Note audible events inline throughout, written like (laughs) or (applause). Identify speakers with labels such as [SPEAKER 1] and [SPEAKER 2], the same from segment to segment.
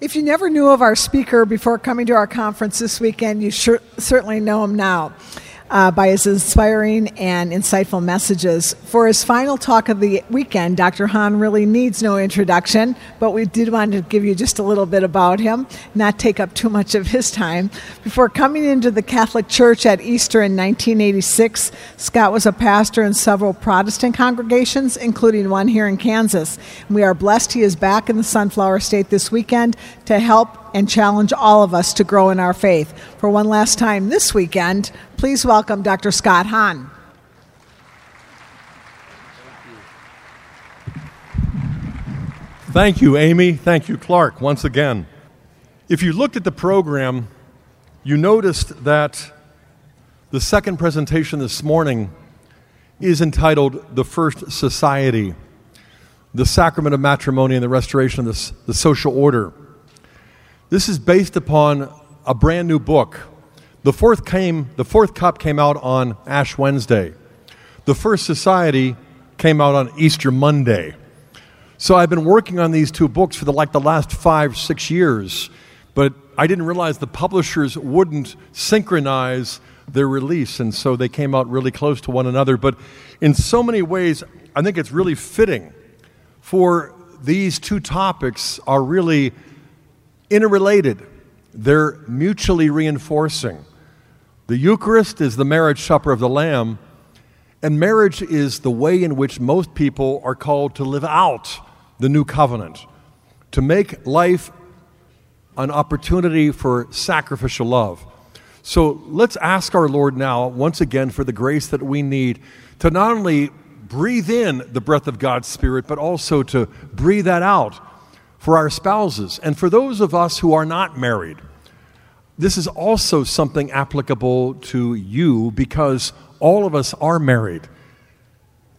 [SPEAKER 1] If you never knew of our speaker before coming to our conference this weekend, you sure, certainly know him now uh, by his inspiring and insightful messages. For his final talk of the weekend, Dr. Hahn really needs no introduction, but we did want to give you just a little bit about him, not take up too much of his time. Before coming into the Catholic Church at Easter in 1986, Scott was a pastor in several Protestant congregations, including one here in Kansas. We are blessed he is back in the Sunflower State this weekend to help and challenge all of us to grow in our faith. For one last time this weekend, please welcome Dr. Scott Hahn.
[SPEAKER 2] Thank you, Amy. Thank you, Clark, once again. If you looked at the program, you noticed that the second presentation this morning is entitled The First Society The Sacrament of Matrimony and the Restoration of the, the Social Order. This is based upon a brand new book. The fourth came the fourth cup came out on Ash Wednesday. The first society came out on Easter Monday. So I've been working on these two books for the, like the last 5 6 years, but I didn't realize the publishers wouldn't synchronize their release and so they came out really close to one another, but in so many ways I think it's really fitting for these two topics are really interrelated, they're mutually reinforcing. The Eucharist is the marriage supper of the Lamb, and marriage is the way in which most people are called to live out the new covenant, to make life an opportunity for sacrificial love. So let's ask our Lord now, once again, for the grace that we need to not only breathe in the breath of God's Spirit, but also to breathe that out for our spouses. And for those of us who are not married, this is also something applicable to you because all of us are married.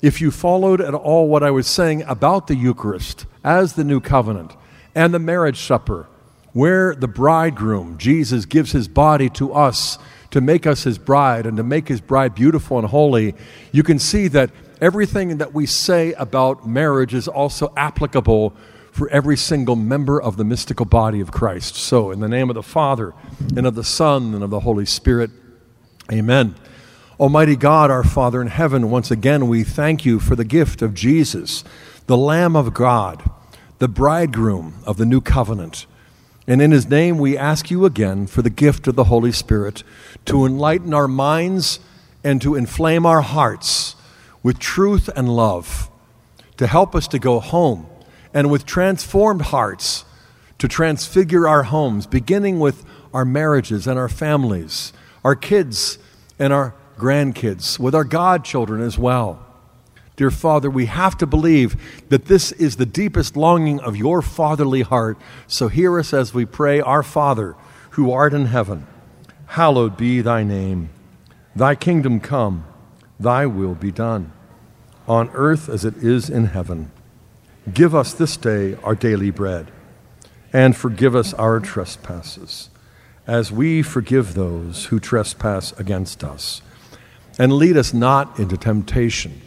[SPEAKER 2] If you followed at all what I was saying about the Eucharist as the new covenant and the marriage supper, where the bridegroom, Jesus, gives his body to us to make us his bride and to make his bride beautiful and holy, you can see that everything that we say about marriage is also applicable for every single member of the mystical body of Christ. So, in the name of the Father, and of the Son, and of the Holy Spirit, amen. Almighty God, our Father in heaven, once again we thank you for the gift of Jesus, the Lamb of God, the bridegroom of the new covenant. And in his name we ask you again for the gift of the Holy Spirit to enlighten our minds and to inflame our hearts with truth and love, to help us to go home and with transformed hearts to transfigure our homes, beginning with our marriages and our families, our kids and our grandkids, with our godchildren as well. Dear Father, we have to believe that this is the deepest longing of your fatherly heart. So hear us as we pray, Our Father, who art in heaven, hallowed be thy name. Thy kingdom come, thy will be done, on earth as it is in heaven. Give us this day our daily bread, and forgive us our trespasses, as we forgive those who trespass against us. And lead us not into temptation,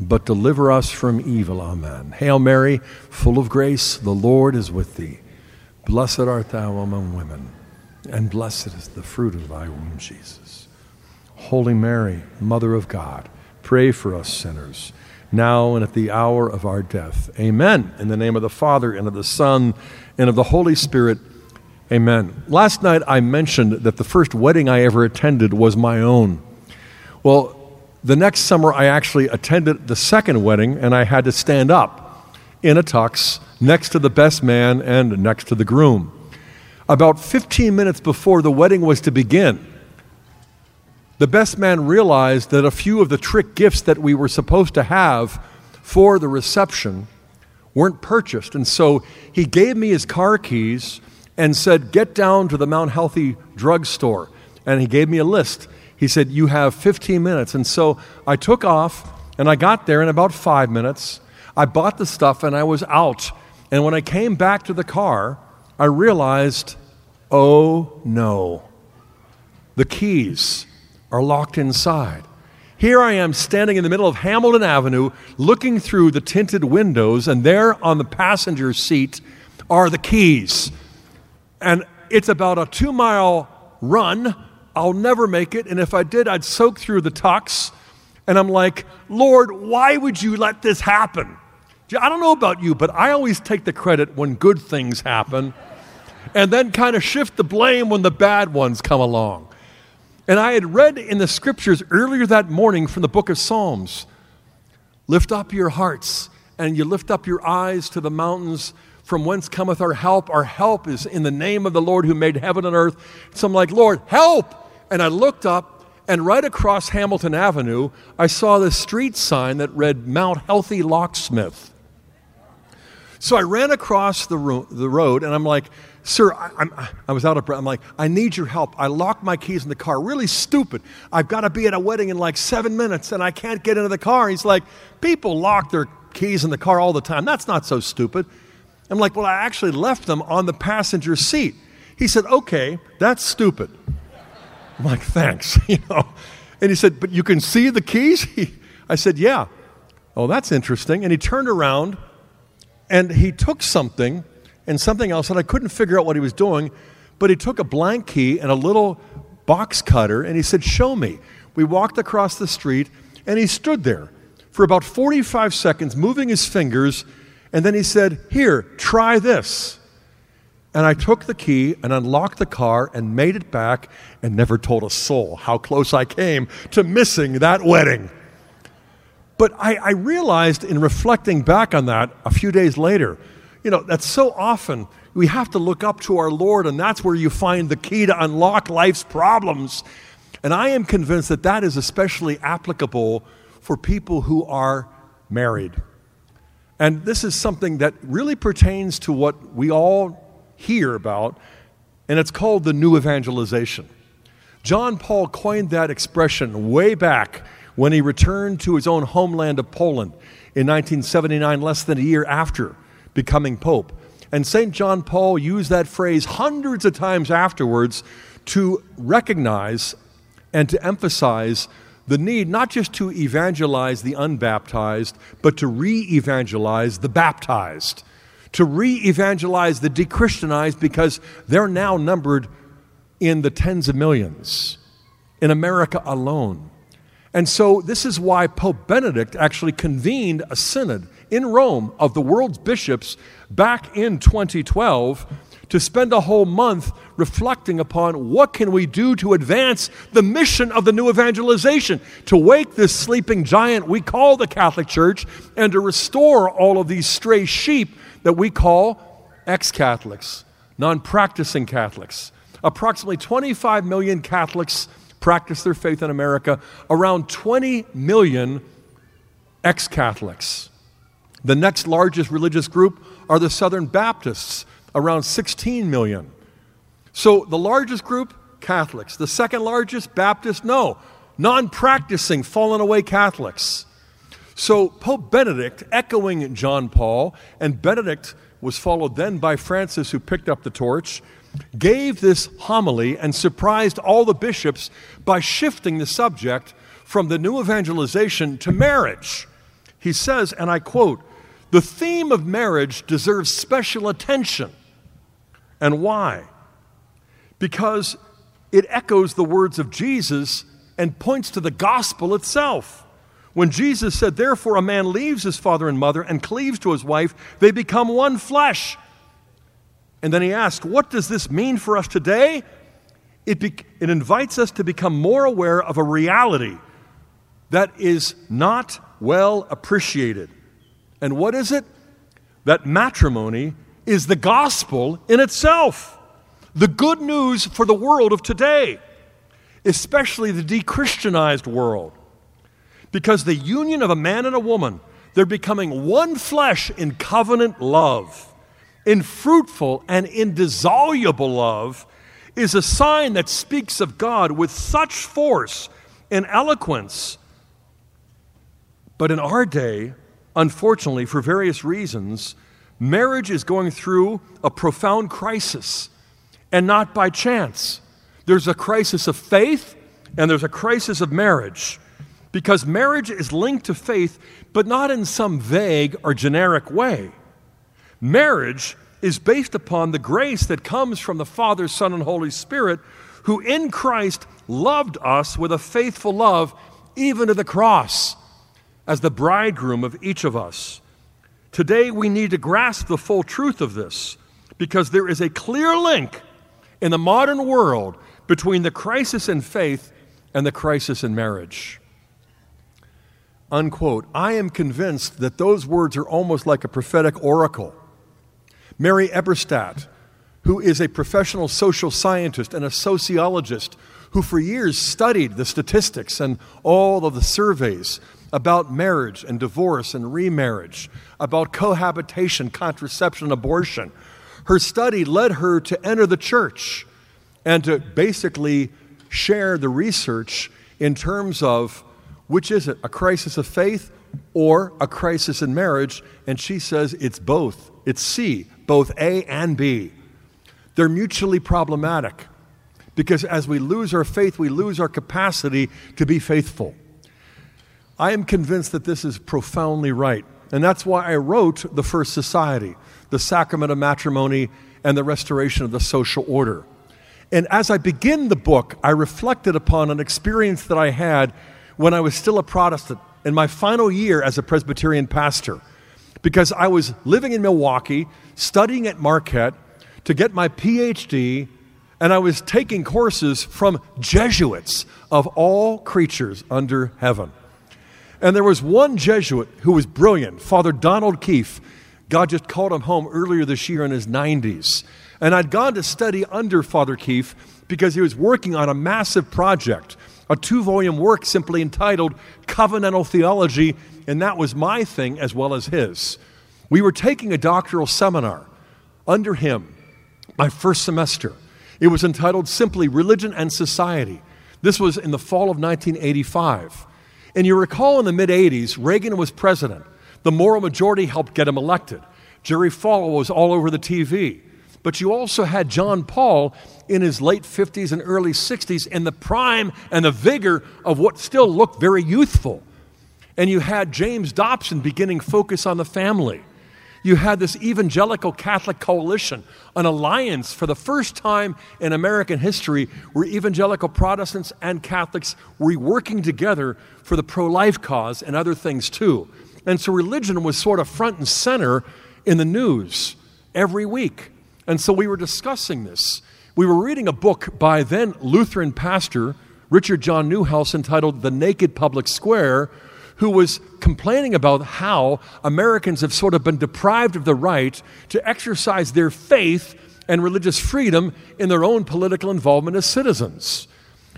[SPEAKER 2] but deliver us from evil. Amen. Hail Mary, full of grace, the Lord is with thee. Blessed art thou among women, and blessed is the fruit of thy womb, Jesus. Holy Mary, Mother of God, pray for us sinners now and at the hour of our death. Amen. In the name of the Father, and of the Son, and of the Holy Spirit. Amen. Last night I mentioned that the first wedding I ever attended was my own. Well, the next summer I actually attended the second wedding, and I had to stand up in a tux next to the best man and next to the groom. About 15 minutes before the wedding was to begin, the best man realized that a few of the trick gifts that we were supposed to have for the reception weren't purchased. And so he gave me his car keys and said, Get down to the Mount Healthy drugstore. And he gave me a list. He said, You have 15 minutes. And so I took off and I got there in about five minutes. I bought the stuff and I was out. And when I came back to the car, I realized, oh no, the keys are locked inside. Here I am standing in the middle of Hamilton Avenue, looking through the tinted windows, and there on the passenger seat are the keys. And it's about a two mile run. I'll never make it. And if I did, I'd soak through the tux. And I'm like, Lord, why would you let this happen? I don't know about you, but I always take the credit when good things happen and then kind of shift the blame when the bad ones come along. And I had read in the scriptures earlier that morning from the book of Psalms lift up your hearts and you lift up your eyes to the mountains from whence cometh our help. Our help is in the name of the Lord who made heaven and earth. So I'm like, Lord, help! And I looked up, and right across Hamilton Avenue, I saw this street sign that read Mount Healthy Locksmith. So I ran across the, ro- the road, and I'm like, Sir, I, I, was out of breath. I'm like, I need your help. I locked my keys in the car. Really stupid. I've got to be at a wedding in like seven minutes and I can't get into the car. He's like, People lock their keys in the car all the time. That's not so stupid. I'm like, Well, I actually left them on the passenger seat. He said, Okay, that's stupid. I'm like, Thanks. (laughs) you know. And he said, But you can see the keys? (laughs) I said, Yeah. Oh, that's interesting. And he turned around and he took something and something else, and I couldn't figure out what he was doing. But he took a blank key and a little box cutter, and he said, Show me. We walked across the street, and he stood there for about 45 seconds, moving his fingers, and then he said, Here, try this. And I took the key and unlocked the car and made it back and never told a soul how close I came to missing that wedding. But I, I realized in reflecting back on that a few days later you know, that's so often we have to look up to our Lord, and that's where you find the key to unlock life's problems. And I am convinced that that is especially applicable for people who are married. And this is something that really pertains to what we all hear about, and it's called the new evangelization. John Paul coined that expression way back when he returned to his own homeland of Poland in 1979, less than a year after becoming Pope. And St. John Paul used that phrase hundreds of times afterwards to recognize and to emphasize the need not just to evangelize the unbaptized, but to re evangelize the baptized, to re evangelize the dechristianized because they're now numbered in the tens of millions in America alone. And so, this is why Pope Benedict actually convened a synod in Rome of the world's bishops back in 2012 to spend a whole month reflecting upon what can we do to advance the mission of the new evangelization to wake this sleeping giant we call the catholic church and to restore all of these stray sheep that we call ex-catholics non-practicing catholics. Approximately 25 million catholics practice their faith in america. Around 20 million ex-catholics the next largest religious group are the Southern Baptists, around 16 million. So the largest group, Catholics. The second largest, Baptists, no. Non practicing, fallen away Catholics. So Pope Benedict, echoing John Paul, and Benedict was followed then by Francis, who picked up the torch, gave this homily and surprised all the bishops by shifting the subject from the new evangelization to marriage. He says, and I quote, the theme of marriage deserves special attention. And why? Because it echoes the words of Jesus and points to the gospel itself. When Jesus said, Therefore, a man leaves his father and mother and cleaves to his wife, they become one flesh. And then he asked, What does this mean for us today? It, be- it invites us to become more aware of a reality that is not well appreciated. And what is it? That matrimony is the gospel in itself. The good news for the world of today, especially the dechristianized world. Because the union of a man and a woman, they're becoming one flesh in covenant love, in fruitful and indissoluble love, is a sign that speaks of God with such force and eloquence. But in our day, unfortunately, for various reasons, marriage is going through a profound crisis, and not by chance. There's a crisis of faith, and there's a crisis of marriage. Because marriage is linked to faith, but not in some vague or generic way. Marriage is based upon the grace that comes from the Father, Son, and Holy Spirit, who in Christ loved us with a faithful love, even to the cross, as the bridegroom of each of us. Today, we need to grasp the full truth of this because there is a clear link in the modern world between the crisis in faith and the crisis in marriage. Unquote. I am convinced that those words are almost like a prophetic oracle. Mary Eberstadt, who is a professional social scientist and a sociologist who for years studied the statistics and all of the surveys about marriage and divorce and remarriage, about cohabitation, contraception, abortion. Her study led her to enter the church and to basically share the research in terms of which is it, a crisis of faith or a crisis in marriage? And she says it's both. It's C, both A and B. They're mutually problematic because as we lose our faith, we lose our capacity to be faithful. I am convinced that this is profoundly right. And that's why I wrote The First Society, The Sacrament of Matrimony, and the Restoration of the Social Order. And as I begin the book, I reflected upon an experience that I had when I was still a Protestant in my final year as a Presbyterian pastor. Because I was living in Milwaukee, studying at Marquette to get my PhD, and I was taking courses from Jesuits of all creatures under heaven. And there was one Jesuit who was brilliant, Father Donald Keefe. God just called him home earlier this year in his 90s. And I'd gone to study under Father Keefe because he was working on a massive project, a two volume work simply entitled Covenantal Theology, and that was my thing as well as his. We were taking a doctoral seminar under him, my first semester. It was entitled simply Religion and Society. This was in the fall of 1985. And you recall in the mid 80s, Reagan was president. The moral majority helped get him elected. Jerry Falwell was all over the TV. But you also had John Paul in his late 50s and early 60s in the prime and the vigor of what still looked very youthful. And you had James Dobson beginning focus on the family. You had this evangelical Catholic coalition, an alliance for the first time in American history where evangelical Protestants and Catholics were working together for the pro life cause and other things too. And so religion was sort of front and center in the news every week. And so we were discussing this. We were reading a book by then Lutheran pastor Richard John Neuhaus entitled The Naked Public Square, who was complaining about how Americans have sort of been deprived of the right to exercise their faith and religious freedom in their own political involvement as citizens.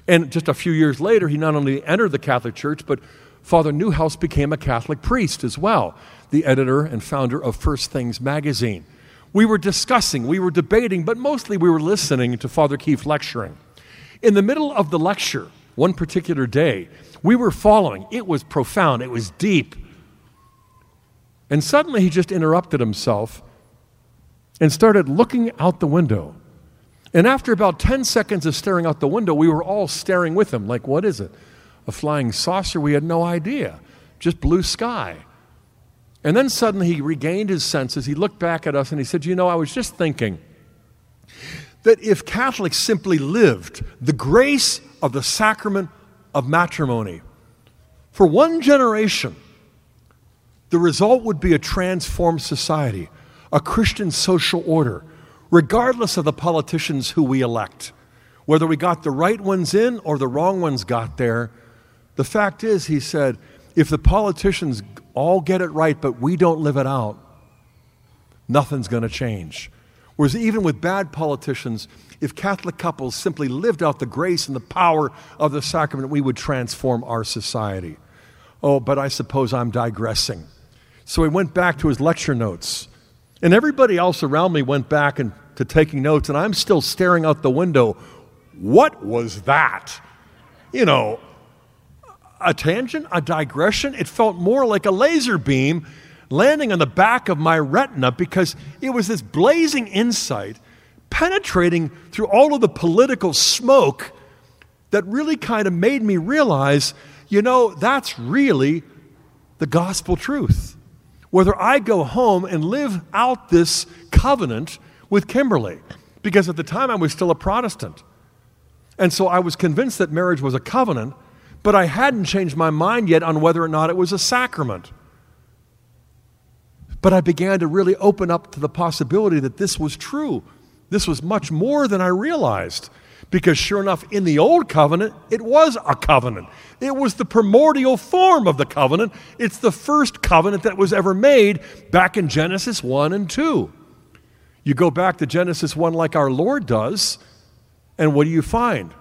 [SPEAKER 2] And just a few years later, he not only entered the Catholic Church, but Father Neuhaus became a Catholic priest as well, the editor and founder of First Things magazine. We were discussing, we were debating, but mostly we were listening to Father Keefe lecturing. In the middle of the lecture, one particular day, we were following. It was profound, it was deep. And suddenly he just interrupted himself and started looking out the window. And after about 10 seconds of staring out the window, we were all staring with him, like, what is it? A flying saucer? We had no idea. Just blue sky. And then suddenly he regained his senses. He looked back at us and he said, You know, I was just thinking that if Catholics simply lived the grace of the sacrament of matrimony for one generation, the result would be a transformed society, a Christian social order, regardless of the politicians who we elect. Whether we got the right ones in or the wrong ones got there, the fact is, he said, if the politicians all get it right, but we don't live it out, nothing's going to change. Whereas, even with bad politicians, if Catholic couples simply lived out the grace and the power of the sacrament, we would transform our society. Oh, but I suppose I'm digressing. So he went back to his lecture notes. And everybody else around me went back and, to taking notes, and I'm still staring out the window. What was that? You know, a tangent, a digression. It felt more like a laser beam landing on the back of my retina because it was this blazing insight penetrating through all of the political smoke that really kind of made me realize you know, that's really the gospel truth. Whether I go home and live out this covenant with Kimberly because at the time I was still a Protestant. And so I was convinced that marriage was a covenant, but I hadn't changed my mind yet on whether or not it was a sacrament. But I began to really open up to the possibility that this was true. This was much more than I realized. Because sure enough, in the old covenant, it was a covenant. It was the primordial form of the covenant. It's the first covenant that was ever made back in Genesis 1 and 2. You go back to Genesis 1 like our Lord does, and what do you find?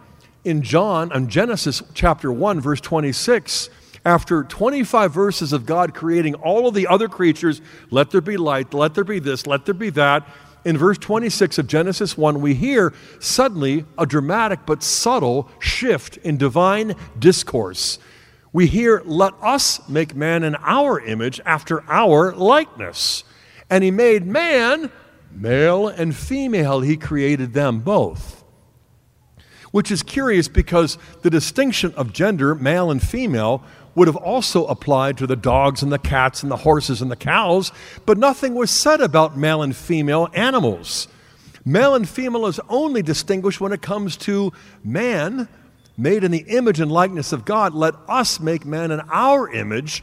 [SPEAKER 2] In John, in Genesis chapter 1, verse 26, after 25 verses of God creating all of the other creatures, let there be light, let there be this, let there be that, in verse 26 of Genesis 1, we hear suddenly a dramatic but subtle shift in divine discourse. We hear, Let us make man in our image after our likeness. And he made man Male and female, he created them both. Which is curious because the distinction of gender, male and female, would have also applied to the dogs and the cats and the horses and the cows, but nothing was said about male and female animals. Male and female is only distinguished when it comes to man, made in the image and likeness of God. Let us make man in our image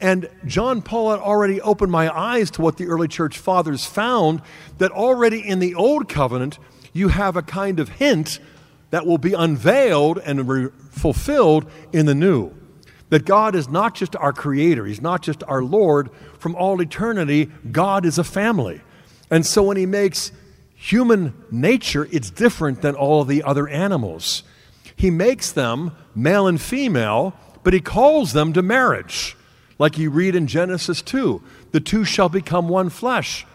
[SPEAKER 2] and John Paul had already opened my eyes to what the early church fathers found that already in the Old Covenant, you have a kind of hint that will be unveiled and re- fulfilled in the New. That God is not just our Creator, He's not just our Lord. From all eternity, God is a family. And so when He makes human nature, it's different than all the other animals. He makes them male and female, but He calls them to marriage like you read in Genesis 2 the two shall become one flesh.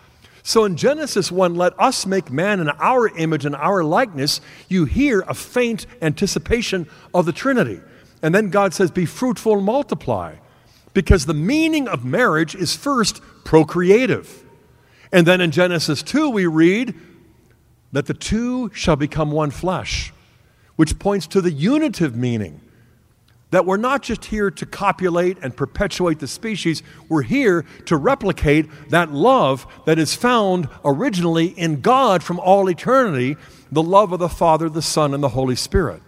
[SPEAKER 2] So in Genesis 1, let us make man in our image and our likeness, you hear a faint anticipation of the Trinity. And then God says, Be fruitful and multiply. Because the meaning of marriage is first procreative. And then in Genesis 2, we read that the two shall become one flesh, which points to the unitive meaning that we're not just here to copulate and perpetuate the species, we're here to replicate that love that is found originally in God from all eternity the love of the Father, the Son, and the Holy Spirit.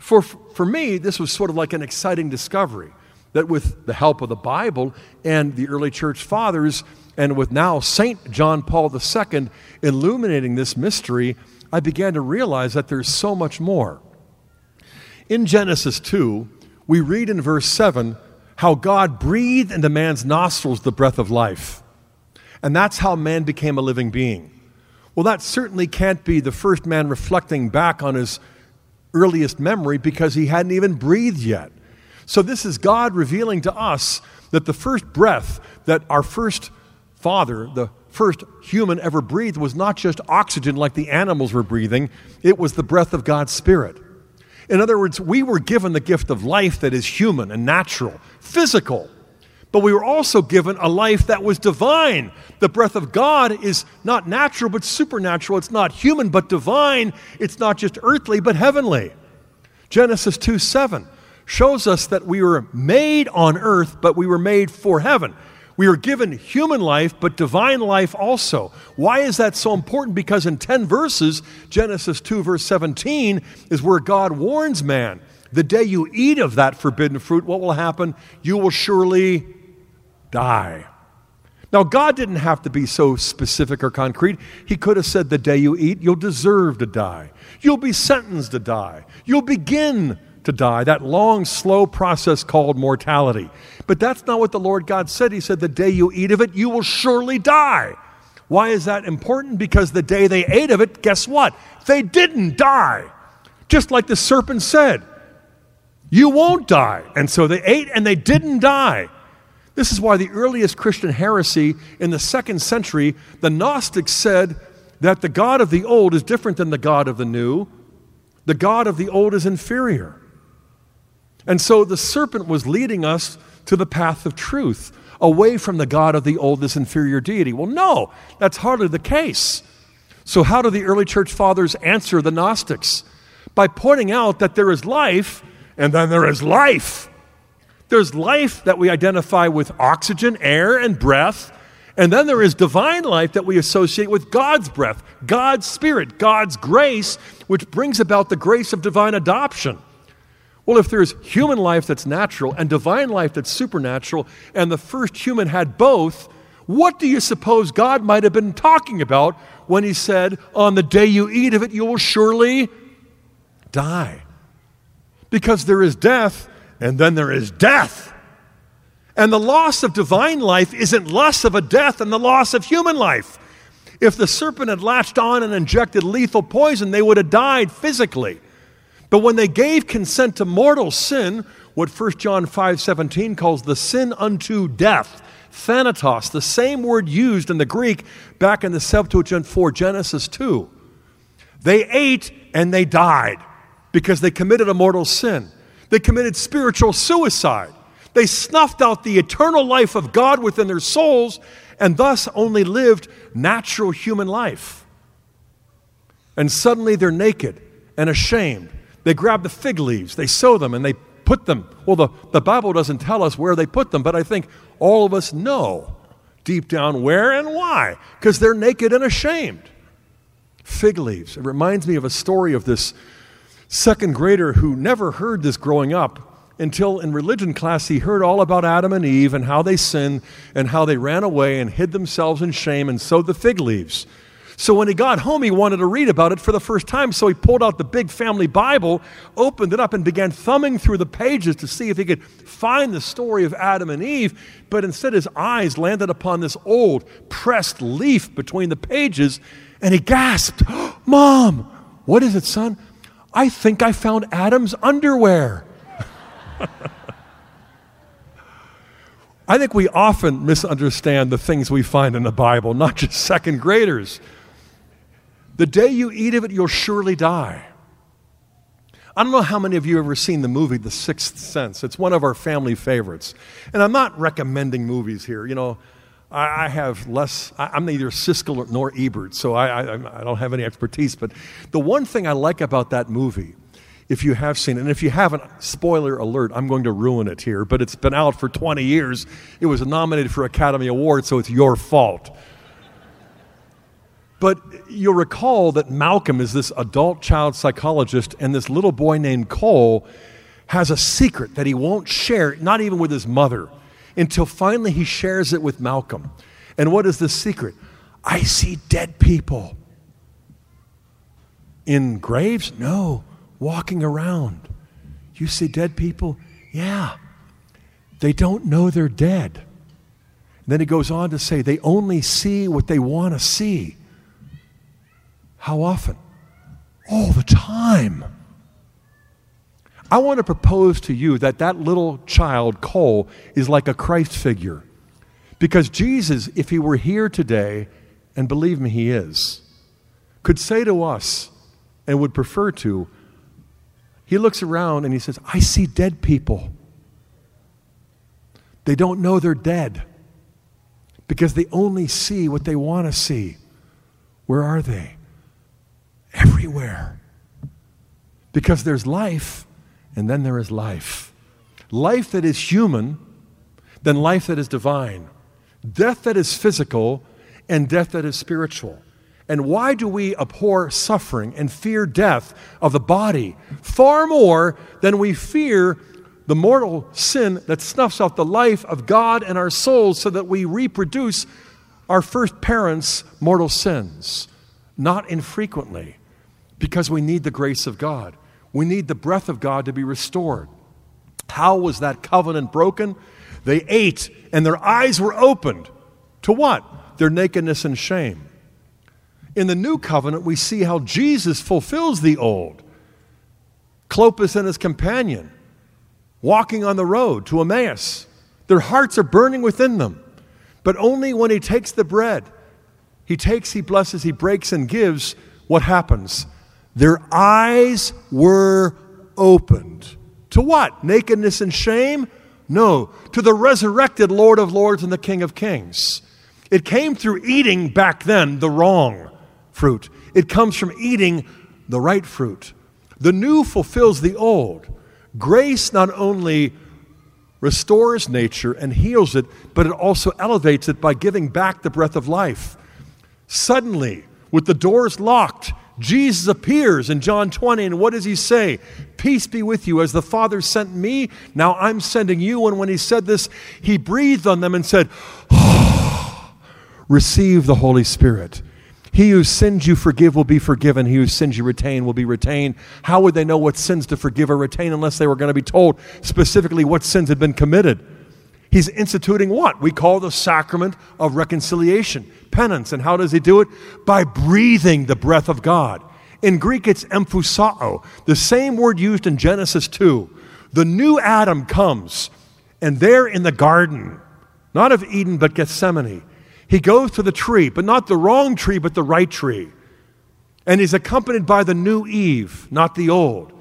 [SPEAKER 2] For, for me, this was sort of like an exciting discovery that with the help of the Bible and the early church fathers, and with now St. John Paul II illuminating this mystery, I began to realize that there's so much more. In Genesis 2, we read in verse 7 how God breathed into man's nostrils the breath of life. And that's how man became a living being. Well, that certainly can't be the first man reflecting back on his earliest memory because he hadn't even breathed yet. So, this is God revealing to us that the first breath that our first father, the first human ever breathed, was not just oxygen like the animals were breathing, it was the breath of God's Spirit. In other words, we were given the gift of life that is human and natural, physical, but we were also given a life that was divine. The breath of God is not natural but supernatural. It's not human but divine. It's not just earthly but heavenly. Genesis 2 7 shows us that we were made on earth, but we were made for heaven. We are given human life, but divine life also. Why is that so important? Because in 10 verses, Genesis 2, verse 17, is where God warns man the day you eat of that forbidden fruit, what will happen? You will surely die. Now, God didn't have to be so specific or concrete. He could have said, The day you eat, you'll deserve to die. You'll be sentenced to die. You'll begin to die, that long, slow process called mortality. But that's not what the Lord God said. He said, The day you eat of it, you will surely die. Why is that important? Because the day they ate of it, guess what? They didn't die. Just like the serpent said, You won't die. And so they ate and they didn't die. This is why the earliest Christian heresy in the second century, the Gnostics said that the God of the old is different than the God of the new. The God of the old is inferior. And so the serpent was leading us to the path of truth, away from the God of the old, this inferior deity. Well, no, that's hardly the case. So, how do the early church fathers answer the Gnostics? By pointing out that there is life, and then there is life. There's life that we identify with oxygen, air, and breath, And then there is divine life that we associate with God's breath, God's spirit, God's grace, which brings about the grace of divine adoption. Well, if there's human life that's natural and divine life that's supernatural, and the first human had both, what do you suppose God might have been talking about when he said, On the day you eat of it, you will surely die? Because there is death, and then there is death. And the loss of divine life isn't less of a death than the loss of human life. If the serpent had latched on and injected lethal poison, they would have died physically. But when they gave consent to mortal sin, what 1 John 5:17 calls the sin unto death, thanatos, the same word used in the Greek back in the Septuagint for Genesis 2. They ate and they died because they committed a mortal sin. They committed spiritual suicide. They snuffed out the eternal life of God within their souls and thus only lived natural human life. And suddenly they're naked and ashamed they grab the fig leaves, they sew them, and they put them. Well, the, the Bible doesn't tell us where they put them, but I think all of us know deep down where and why, because they're naked and ashamed. Fig leaves. It reminds me of a story of this second grader who never heard this growing up until in religion class he heard all about Adam and Eve and how they sinned and how they ran away and hid themselves in shame and sewed the fig leaves. So when he got home, he wanted to read about it for the first time. So he pulled out the big family Bible, opened it up, and began thumbing through the pages to see if he could find the story of Adam and Eve. But instead, his eyes landed upon this old pressed leaf between the pages, and he gasped, (gasps) Mom, what is it, son? I think I found Adam's underwear. I think we often misunderstand the things we find in the Bible, not just second graders. The day you eat of it, you'll surely die. I don't know how many of you have ever seen the movie The Sixth Sense. It's one of our family favorites. And I'm not recommending movies here. You know, I, I have less, I, am neither Siskel nor Ebert, so I, I, I don't have any expertise. But the one thing I like about that movie, if you have seen it, and if you haven't, spoiler alert, I'm going to ruin it here, but it's been out for 20 years. It was nominated for Academy Award, so it's your fault. But you'll recall that Malcolm is this adult child psychologist, and this little boy named Cole has a secret that he won't share, not even with his mother, until finally he shares it with Malcolm. And what is the secret? I see dead people. In graves? No, walking around. You see dead people? Yeah. They don't know they're dead. And then he goes on to say they only see what they want to see. How often? All the time. I want to propose to you that that little child, Cole, is like a Christ figure. Because Jesus, if he were here today, and believe me, he is, could say to us, and would prefer to, he looks around and he says, I see dead people. They don't know they're dead because they only see what they want to see. Where are they? everywhere. Because there's life, and then there is life. Life that is human, then life that is divine. Death that is physical, and death that is spiritual. And why do we abhor suffering and fear death of the body far more than we fear the mortal sin that snuffs out the life of God and our souls so that we reproduce our first parents' mortal sins? Not infrequently because we need the grace of God. We need the breath of God to be restored. How was that covenant broken? They ate and their eyes were opened. To what? Their nakedness and shame. In the new covenant, we see how Jesus fulfills the old. Clopas and his companion walking on the road to Emmaus. Their hearts are burning within them. But only when he takes the bread, he takes, he blesses, he breaks, and gives, what happens? Their eyes were opened. To what? Nakedness and shame? No, to the resurrected Lord of Lords and the King of Kings. It came through eating back then the wrong fruit, it comes from eating the right fruit. The new fulfills the old. Grace not only restores nature and heals it, but it also elevates it by giving back the breath of life. Suddenly, with the doors locked, Jesus appears in John 20, and what does he say? Peace be with you. As the Father sent me, now I'm sending you. And when he said this, he breathed on them and said, oh, Receive the Holy Spirit. He who sins you forgive will be forgiven. He who sins you retain will be retained. How would they know what sins to forgive or retain unless they were going to be told specifically what sins had been committed? He's instituting what? We call the sacrament of reconciliation, penance. And how does he do it? By breathing the breath of God. In Greek, it's emphusao, the same word used in Genesis 2. The new Adam comes, and there in the garden, not of Eden, but Gethsemane, he goes to the tree, but not the wrong tree, but the right tree. And he's accompanied by the new Eve, not the old,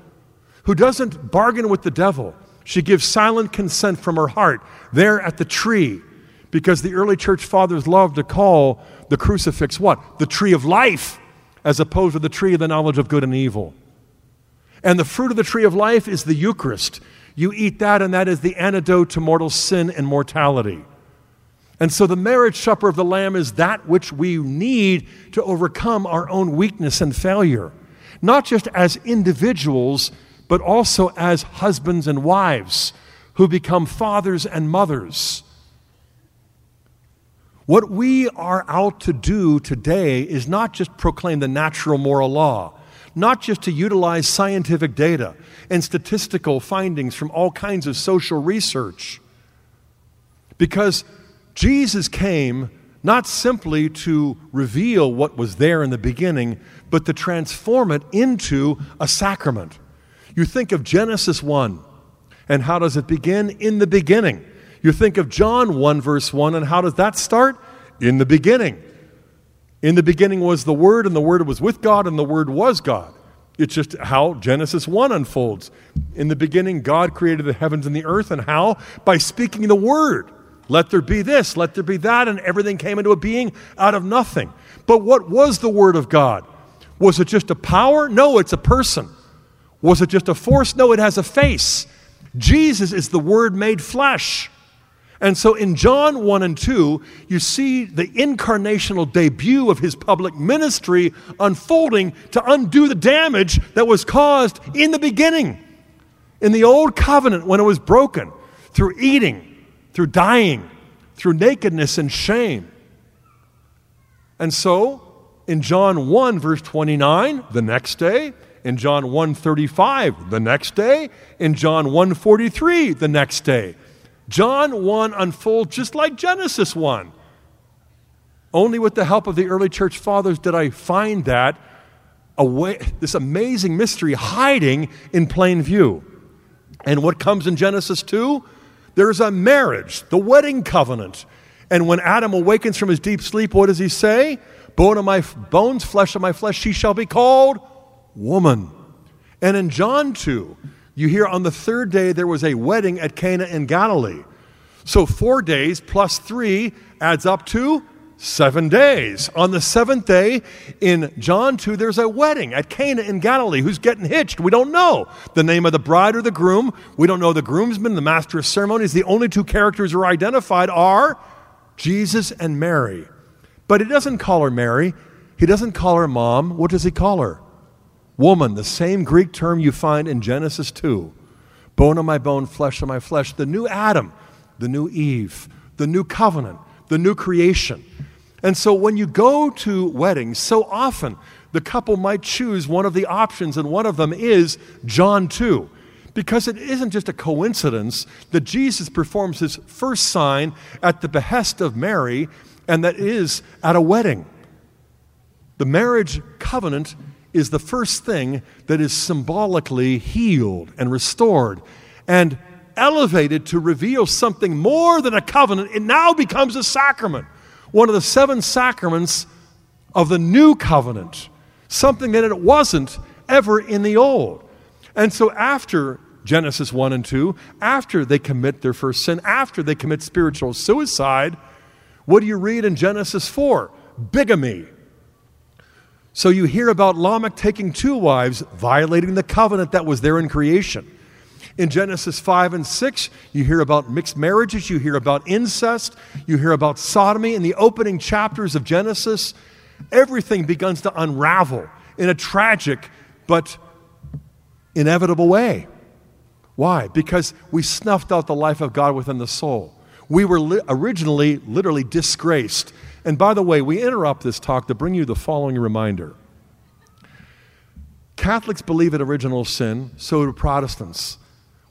[SPEAKER 2] who doesn't bargain with the devil. She gives silent consent from her heart there at the tree, because the early church fathers loved to call the crucifix what? The tree of life, as opposed to the tree of the knowledge of good and evil. And the fruit of the tree of life is the Eucharist. You eat that, and that is the antidote to mortal sin and mortality. And so the marriage supper of the Lamb is that which we need to overcome our own weakness and failure, not just as individuals, but also as husbands and wives who become fathers and mothers. What we are out to do today is not just proclaim the natural moral law, not just to utilize scientific data and statistical findings from all kinds of social research. Because Jesus came not simply to reveal what was there in the beginning, but to transform it into a sacrament. You think of Genesis 1, and how does it begin? In the beginning. You think of John 1, verse 1, and how does that start? In the beginning. In the beginning was the Word, and the Word was with God, and the Word was God. It's just how Genesis 1 unfolds. In the beginning, God created the heavens and the earth, and how? By speaking the Word. Let there be this, let there be that, and everything came into a being out of nothing. But what was the Word of God? Was it just a power? No, it's a person. Was it just a force? No, it has a face. Jesus is the Word made flesh. And so in John 1 and 2, you see the incarnational debut of his public ministry unfolding to undo the damage that was caused in the beginning. In the old covenant, when it was broken through eating, through dying, through nakedness and shame. And so, in John 1, verse 29, the next day, in John 1:35 the next day, in John 1:43 the next day. John 1 unfolds just like Genesis 1. Only with the help of the early church fathers did I find that away, this amazing mystery hiding in plain view. And what comes in Genesis 2? There's a marriage, the wedding covenant. And when Adam awakens from his deep sleep, what does he say? Bone of my bones, flesh of my flesh, she shall be called woman. And in John 2, you hear on the third day there was a wedding at Cana in Galilee. So four days plus three adds up to seven days. On the seventh day in John 2, there's a wedding at Cana in Galilee. Who's getting hitched? We don't know. The name of the bride or the groom. We don't know the groomsman, the master of ceremonies. The only two characters who are identified are Jesus and Mary. But he doesn't call her Mary. He doesn't call her mom. What does he call her? Woman, the same Greek term you find in Genesis 2. Bone of my bone, flesh of my flesh. The new Adam, the new Eve, the new covenant, the new creation. And so when you go to weddings, so often the couple might choose one of the options, and one of them is John 2. Because it isn't just a coincidence that Jesus performs his first sign at the behest of Mary, and that is at a wedding. The marriage covenant is the first thing that is symbolically healed and restored and elevated to reveal something more than a covenant. It now becomes a sacrament one of the seven sacraments of the new covenant, something that it wasn't ever in the old. And so after Genesis 1 and 2, after they commit their first sin, after they commit spiritual suicide, what do you read in Genesis 4? Bigamy. So you hear about Lamech taking two wives, violating the covenant that was there in creation. In Genesis 5 and 6, you hear about mixed marriages, you hear about incest, you hear about sodomy. In the opening chapters of Genesis, everything begins to unravel in a tragic but inevitable way. Why? Because we snuffed out the life of God within the soul. We were li- originally literally disgraced. And by the way, we interrupt this talk to bring you the following reminder Catholics believe in original sin, so do Protestants.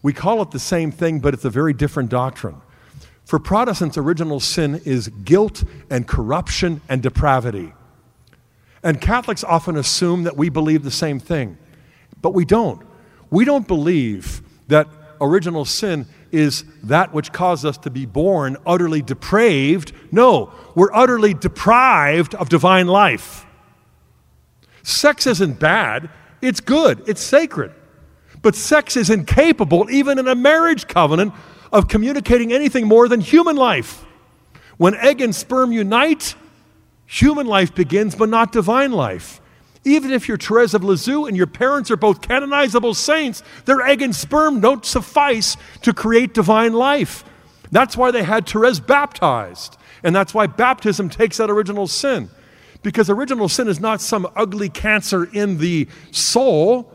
[SPEAKER 2] We call it the same thing, but it's a very different doctrine. For Protestants, original sin is guilt and corruption and depravity. And Catholics often assume that we believe the same thing, but we don't. We don't believe that original sin is that which caused us to be born utterly depraved. No, we're utterly deprived of divine life. Sex isn't bad, it's good, it's sacred. But sex is incapable, even in a marriage covenant, of communicating anything more than human life. When egg and sperm unite, human life begins, but not divine life. Even if you're Therese of Lisieux and your parents are both canonizable saints, their egg and sperm don't suffice to create divine life. That's why they had Therese baptized. And that's why baptism takes that original sin. Because original sin is not some ugly cancer in the soul,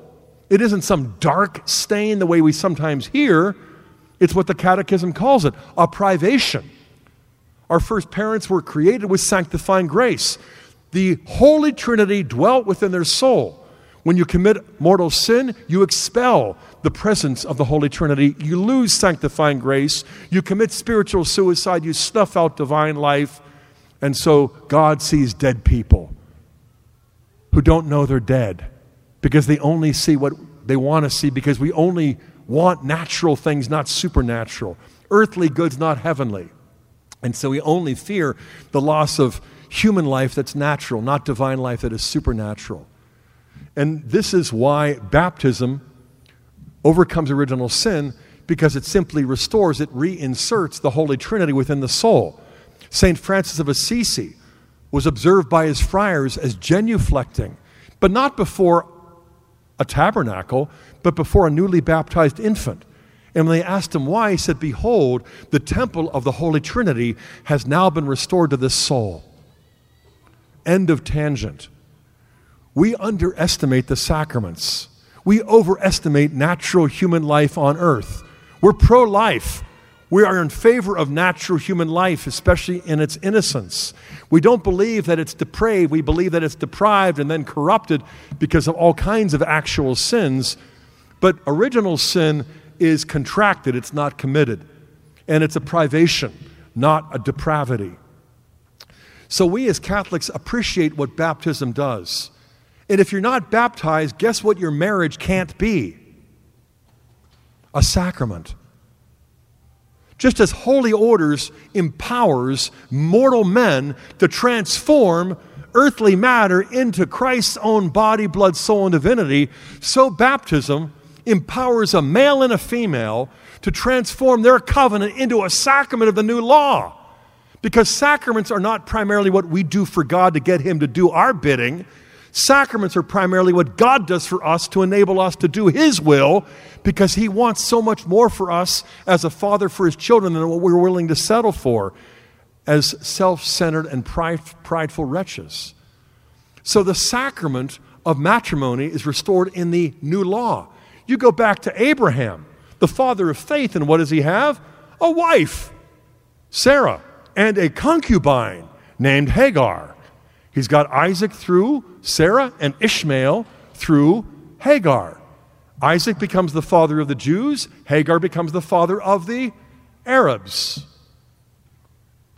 [SPEAKER 2] it isn't some dark stain the way we sometimes hear. It's what the Catechism calls it a privation. Our first parents were created with sanctifying grace. The Holy Trinity dwelt within their soul. When you commit mortal sin, you expel the presence of the Holy Trinity. You lose sanctifying grace. You commit spiritual suicide. You snuff out divine life. And so God sees dead people who don't know they're dead because they only see what they want to see because we only want natural things, not supernatural. Earthly goods, not heavenly. And so we only fear the loss of human life that's natural, not divine life that is supernatural. And this is why baptism overcomes original sin because it simply restores, it reinserts the Holy Trinity within the soul. St. Francis of Assisi was observed by his friars as genuflecting, but not before a tabernacle, but before a newly baptized infant. And when they asked him why, he said, Behold, the temple of the Holy Trinity has now been restored to this soul. End of tangent. We underestimate the sacraments. We overestimate natural human life on earth. We're pro life. We are in favor of natural human life, especially in its innocence. We don't believe that it's depraved. We believe that it's deprived and then corrupted because of all kinds of actual sins. But original sin is contracted, it's not committed. And it's a privation, not a depravity. So we as Catholics appreciate what baptism does. And if you're not baptized, guess what your marriage can't be? A sacrament. Just as holy orders empowers mortal men to transform earthly matter into Christ's own body, blood, soul, and divinity, so baptism empowers a male and a female to transform their covenant into a sacrament of the new law. Because sacraments are not primarily what we do for God to get Him to do our bidding. Sacraments are primarily what God does for us to enable us to do His will because He wants so much more for us as a father for His children than what we're willing to settle for as self centered and prideful wretches. So the sacrament of matrimony is restored in the new law. You go back to Abraham, the father of faith, and what does he have? A wife, Sarah and a concubine named Hagar. He's got Isaac through Sarah and Ishmael through Hagar. Isaac becomes the father of the Jews, Hagar becomes the father of the Arabs.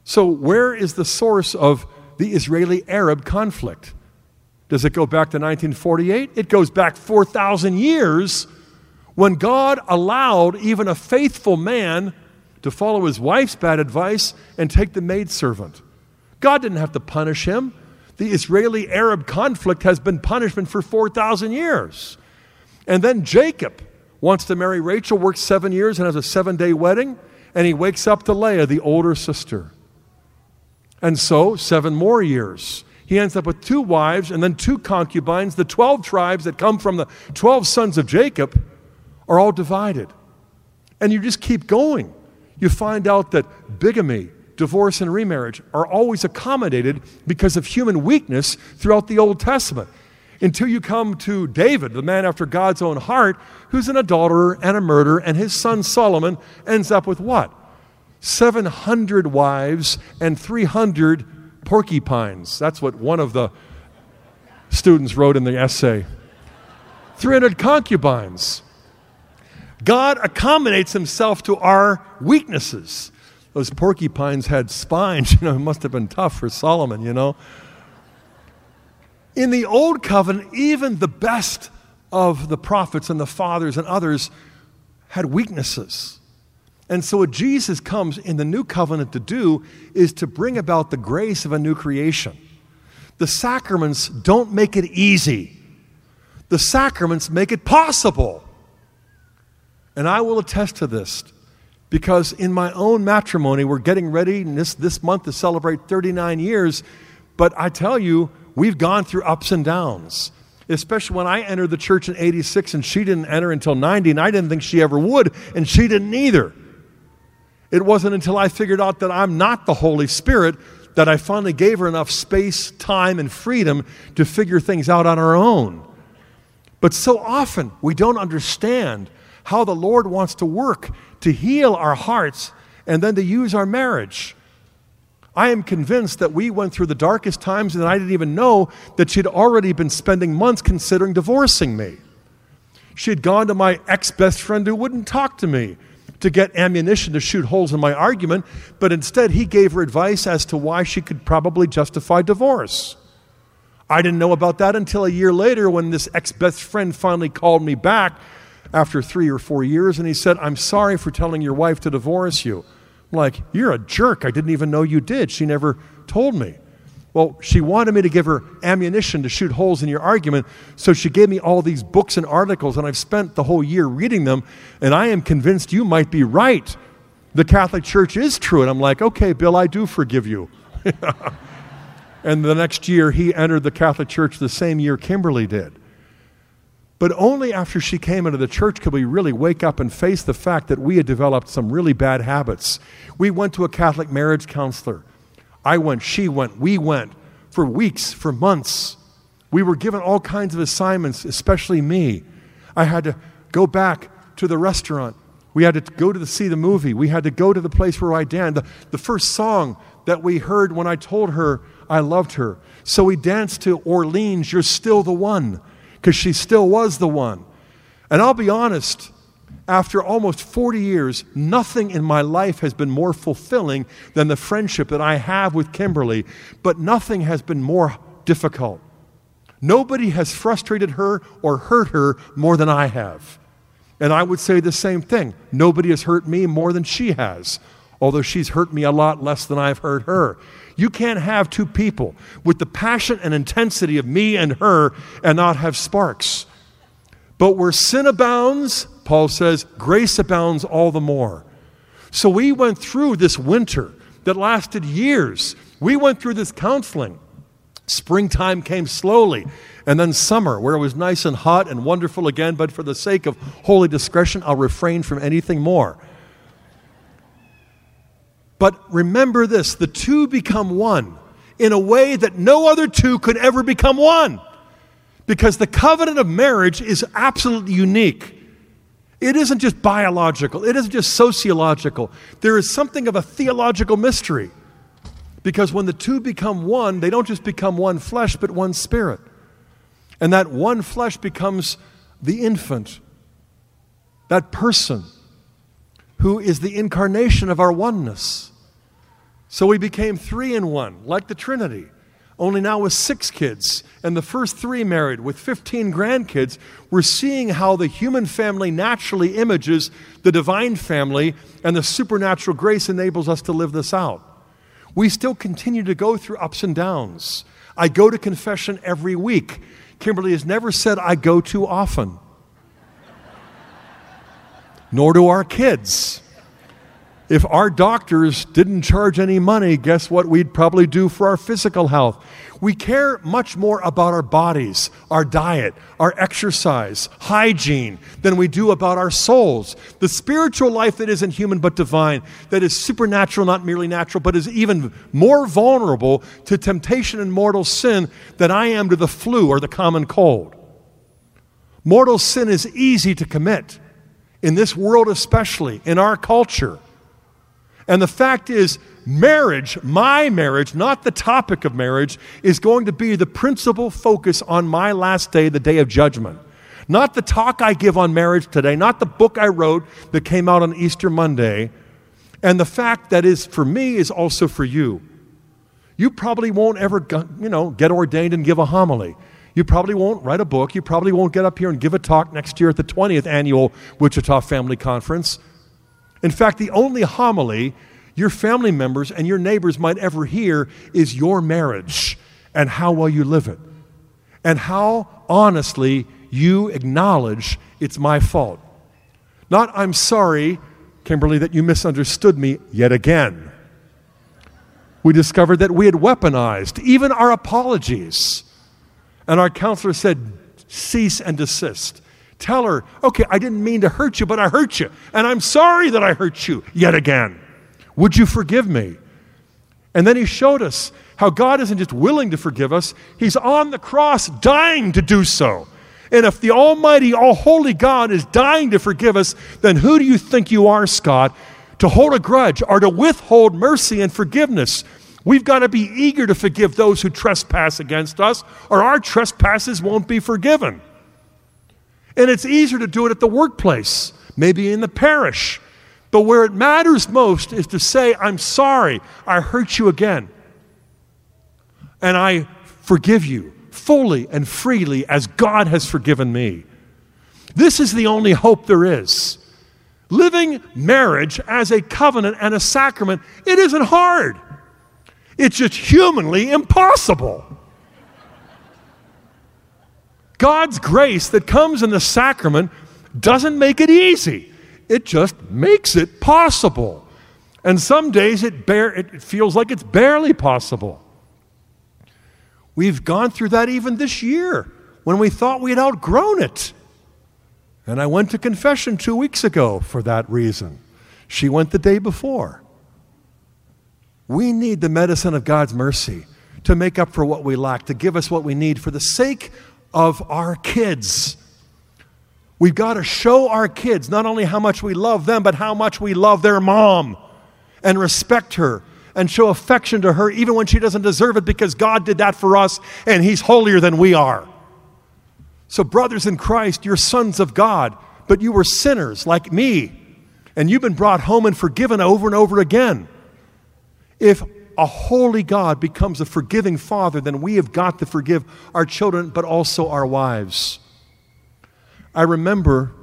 [SPEAKER 2] So, where is the source of the Israeli Arab conflict? Does it go back to 1948? It goes back 4,000 years when God allowed even a faithful man to follow his wife's bad advice and take the maidservant. God didn't have to punish him. The Israeli Arab conflict has been punishment for 4,000 years. And then Jacob wants to marry Rachel, works seven years, and has a seven day wedding, and he wakes up to Leah, the older sister. And so, seven more years. He ends up with two wives and then two concubines. The 12 tribes that come from the 12 sons of Jacob are all divided. And you just keep going. You find out that bigamy, divorce, and remarriage are always accommodated because of human weakness throughout the Old Testament. Until you come to David, the man after God's own heart, who's an adulterer and a murderer, and his son Solomon ends up with what? 700 wives and 300 porcupines. That's what one of the students wrote in the essay. 300 concubines. God accommodates himself to our weaknesses. Those porcupines had spines, (laughs) you know, it must have been tough for Solomon, you know. In the Old Covenant, even the best of the prophets and the fathers and others had weaknesses. And so, what Jesus comes in the new covenant to do is to bring about the grace of a new creation. The sacraments don't make it easy, the sacraments make it possible. And I will attest to this because in my own matrimony, we're getting ready this, this month to celebrate 39 years. But I tell you, we've gone through ups and downs especially when I entered the church in 86 and she didn't enter until 90, and I didn't think she ever would, and she didn't either. It wasn't until I figured out that I'm not the Holy Spirit that I finally gave her enough space, time, and freedom to figure things out on her own. But so often we don't understand how the Lord wants to work to heal our hearts and then to use our marriage. I am convinced that we went through the darkest times and I didn't even know that she'd already been spending months considering divorcing me. She had gone to my ex best friend who wouldn't talk to me to get ammunition to shoot holes in my argument, but instead he gave her advice as to why she could probably justify divorce. I didn't know about that until a year later when this ex best friend finally called me back after three or four years and he said, I'm sorry for telling your wife to divorce you. I'm like, you're a jerk. I didn't even know you did. She never told me. Well, she wanted me to give her ammunition to shoot holes in your argument, so she gave me all these books and articles, and I've spent the whole year reading them, and I am convinced you might be right. The Catholic Church is true. And I'm like, okay, Bill, I do forgive you. (laughs) and the next year, he entered the Catholic Church the same year Kimberly did. But only after she came into the church could we really wake up and face the fact that we had developed some really bad habits. We went to a Catholic marriage counselor. I went, she went, we went for weeks, for months. We were given all kinds of assignments, especially me. I had to go back to the restaurant. We had to go to the, see the movie. We had to go to the place where I danced. The, the first song that we heard when I told her I loved her. So we danced to Orleans, You're Still the One because she still was the one. And I'll be honest, after almost 40 years, nothing in my life has been more fulfilling than the friendship that I have with Kimberly, but nothing has been more difficult. Nobody has frustrated her or hurt her more than I have. And I would say the same thing. Nobody has hurt me more than she has, although she's hurt me a lot less than I've hurt her. You can't have two people with the passion and intensity of me and her and not have sparks. But where sin abounds, Paul says, grace abounds all the more. So we went through this winter that lasted years. We went through this counseling. Springtime came slowly, and then summer, where it was nice and hot and wonderful again, but for the sake of holy discretion, I'll refrain from anything more. But remember this the two become one in a way that no other two could ever become one. Because the covenant of marriage is absolutely unique. It isn't just biological, it isn't just sociological. There is something of a theological mystery. Because when the two become one, they don't just become one flesh, but one spirit. And that one flesh becomes the infant, that person who is the incarnation of our oneness. So we became three in one, like the Trinity, only now with six kids, and the first three married with 15 grandkids. We're seeing how the human family naturally images the divine family, and the supernatural grace enables us to live this out. We still continue to go through ups and downs. I go to confession every week. Kimberly has never said I go too often, nor do our kids. if our doctors didn't charge any money, guess what we'd probably do for our physical health? We care much more about our bodies, our diet, our exercise, hygiene than we do about our souls. The spiritual life that isn't human but divine, that is supernatural, not merely natural, but is even more vulnerable to temptation and mortal sin than I am to the flu or the common cold. Mortal sin is easy to commit, in this world especially, in our culture. And the fact is, marriage, my marriage, not the topic of marriage, is going to be the principal focus on my last day, the day of judgment. Not the talk I give on marriage today, not the book I wrote that came out on Easter Monday, and the fact that is for me is also for you. You probably won't ever, you know, get ordained and give a homily. You probably won't write a book. You probably won't get up here and give a talk next year at the 20th annual Wichita Family Conference. In fact, the only homily your family members and your neighbors might ever hear is your marriage and how well you live it and how honestly you acknowledge it's my fault. Not, I'm sorry, Kimberly, that you misunderstood me yet again. We discovered that we had weaponized even our apologies. And our counselor said, cease and desist. Tell her, okay, I didn't mean to hurt you, but I hurt you. And I'm sorry that I hurt you yet again. Would you forgive me? And then he showed us how God isn't just willing to forgive us, he's on the cross dying to do so. And if the Almighty, All Holy God is dying to forgive us, then who do you think you are, Scott, to hold a grudge or to withhold mercy and forgiveness? We've got to be eager to forgive those who trespass against us, or our trespasses won't be forgiven. And it's easier to do it at the workplace, maybe in the parish. But where it matters most is to say, I'm sorry, I hurt you again. And I forgive you fully and freely as God has forgiven me. This is the only hope there is. Living marriage as a covenant and a sacrament, it isn't hard. It's just humanly impossible. God's grace that comes in the sacrament doesn't make it easy, it just makes it possible. And some days it, it feels like it's barely possible. We've gone through that even this year when we thought we had outgrown it. And I went to confession two weeks ago for that reason. She went the day before. We need the medicine of God's mercy to make up for what we lack, to give us what we need for the sake of our kids. We've got to show our kids not only how much we love them, but how much we love their mom and respect her and show affection to her even when she doesn't deserve it because God did that for us and He's holier than we are. So, brothers in Christ, you're sons of God, but you were sinners like me, and you've been brought home and forgiven over and over again. If a holy God becomes a forgiving father, then we have got to forgive our children, but also our wives. I remember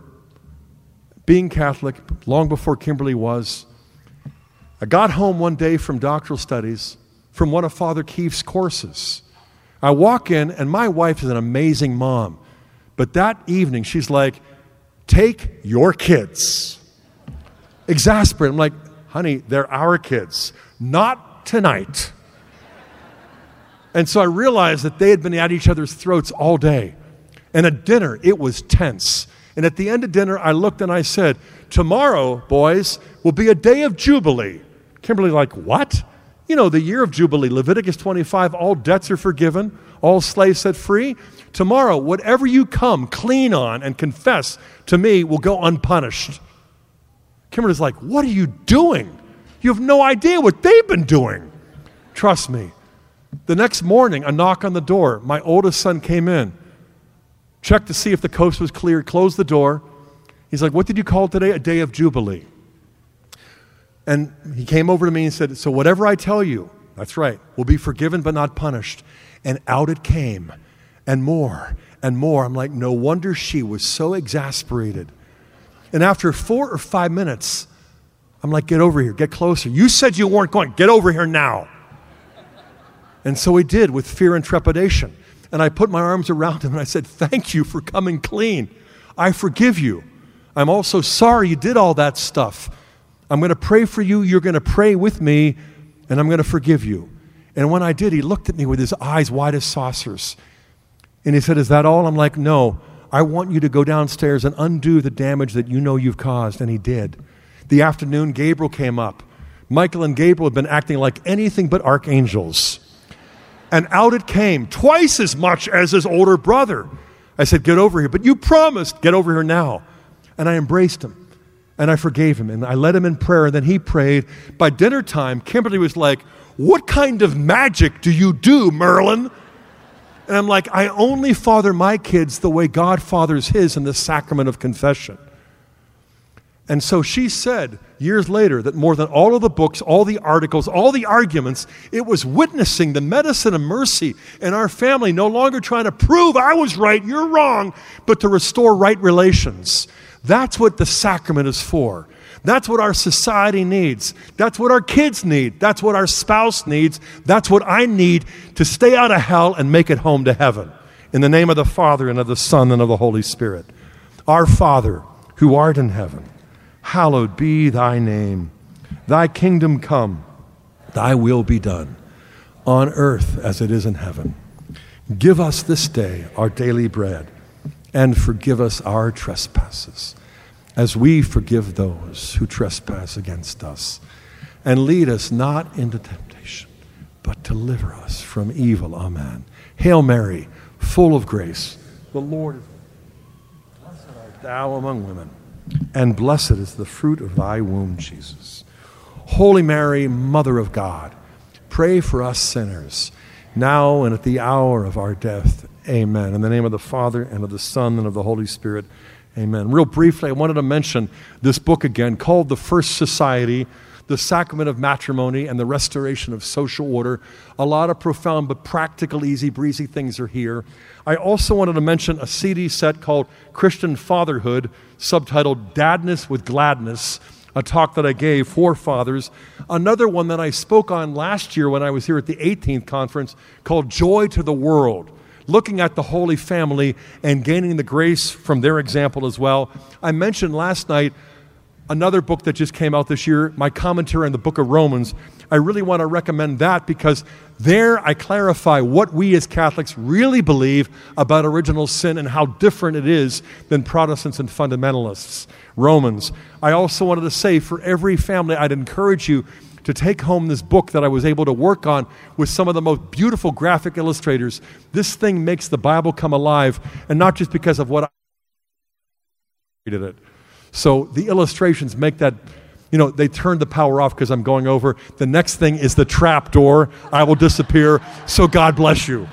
[SPEAKER 2] being Catholic long before Kimberly was. I got home one day from doctoral studies from one of Father Keefe's courses. I walk in, and my wife is an amazing mom. But that evening, she's like, Take your kids. Exasperated. I'm like, Honey, they're our kids, not tonight. And so I realized that they had been at each other's throats all day. And at dinner, it was tense. And at the end of dinner, I looked and I said, Tomorrow, boys, will be a day of Jubilee. Kimberly, like, what? You know, the year of Jubilee, Leviticus 25, all debts are forgiven, all slaves set free. Tomorrow, whatever you come clean on and confess to me will go unpunished. Kimberly's like, What are you doing? You have no idea what they've been doing. Trust me. The next morning, a knock on the door. My oldest son came in, checked to see if the coast was clear, closed the door. He's like, What did you call today? A day of Jubilee. And he came over to me and said, So whatever I tell you, that's right, will be forgiven but not punished. And out it came, and more and more. I'm like, No wonder she was so exasperated. And after four or five minutes, I'm like, get over here, get closer. You said you weren't going, get over here now. And so he did with fear and trepidation. And I put my arms around him and I said, Thank you for coming clean. I forgive you. I'm also sorry you did all that stuff. I'm going to pray for you. You're going to pray with me, and I'm going to forgive you. And when I did, he looked at me with his eyes wide as saucers. And he said, Is that all? I'm like, No. I want you to go downstairs and undo the damage that you know you've caused. And he did. The afternoon, Gabriel came up. Michael and Gabriel had been acting like anything but archangels. And out it came, twice as much as his older brother. I said, Get over here. But you promised, get over here now. And I embraced him and I forgave him and I led him in prayer and then he prayed. By dinner time, Kimberly was like, What kind of magic do you do, Merlin? And I'm like, I only father my kids the way God fathers his in the sacrament of confession. And so she said years later that more than all of the books, all the articles, all the arguments, it was witnessing the medicine of mercy in our family, no longer trying to prove I was right, you're wrong, but to restore right relations. That's what the sacrament is for. That's what our society needs. That's what our kids need. That's what our spouse needs. That's what I need to stay out of hell and make it home to heaven. In the name of the Father, and of the Son, and of the Holy Spirit. Our Father, who art in heaven, hallowed be thy name. Thy kingdom come, thy will be done, on earth as it is in heaven. Give us this day our daily bread, and forgive us our trespasses as we forgive those who trespass against us. And lead us not into temptation, but deliver us from evil. Amen. Hail Mary, full of grace, the Lord is blessed art thou among women, and blessed is the fruit of thy womb, Jesus. Holy Mary, Mother of God, pray for us sinners, now and at the hour of our death. Amen. In the name of the Father, and of the Son, and of the Holy Spirit. Amen. Real briefly, I wanted to mention this book again called The First Society The Sacrament of Matrimony and the Restoration of Social Order. A lot of profound but practical, easy breezy things are here. I also wanted to mention a CD set called Christian Fatherhood, subtitled Dadness with Gladness a talk that I gave for fathers. Another one that I spoke on last year when I was here at the 18th conference called Joy to the World looking at the Holy Family and gaining the grace from their example as well. I mentioned last night another book that just came out this year, my commentary on the book of Romans. I really want to recommend that because there I clarify what we as Catholics really believe about original sin and how different it is than Protestants and fundamentalists. Romans. I also wanted to say for every family, I'd encourage you to take home this book that I was able to work on with some of the most beautiful graphic illustrators. This thing makes the Bible come alive, and not just because of what I did it. So the illustrations make that, you know, they turn the power off because I'm going over. The next thing is the trap door. I will disappear. So God bless you.